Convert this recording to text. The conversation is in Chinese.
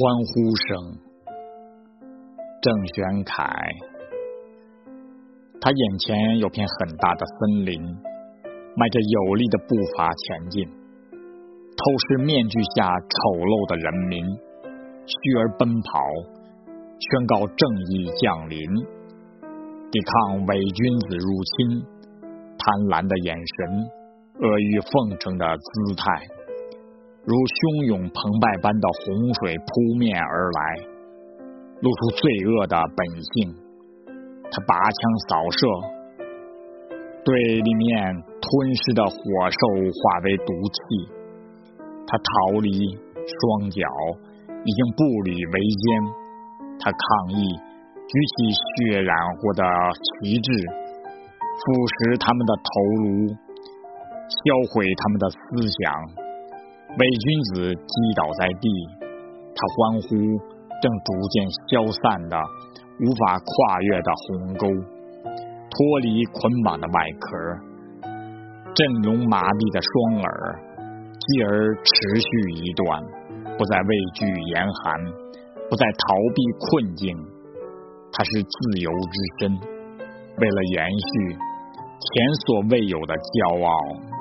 欢呼声。郑玄凯，他眼前有片很大的森林，迈着有力的步伐前进，透视面具下丑陋的人民，虚而奔跑，宣告正义降临，抵抗伪君子入侵，贪婪的眼神，阿谀奉承的姿态。如汹涌澎湃般的洪水扑面而来，露出罪恶的本性。他拔枪扫射，对里面吞噬的火兽化为毒气。他逃离，双脚已经步履维艰。他抗议，举起血染过的旗帜，腐蚀他们的头颅，销毁他们的思想。伪君子击倒在地，他欢呼，正逐渐消散的无法跨越的鸿沟，脱离捆绑的外壳，振聋麻痹的双耳，继而持续一段，不再畏惧严寒，不再逃避困境，他是自由之身，为了延续前所未有的骄傲。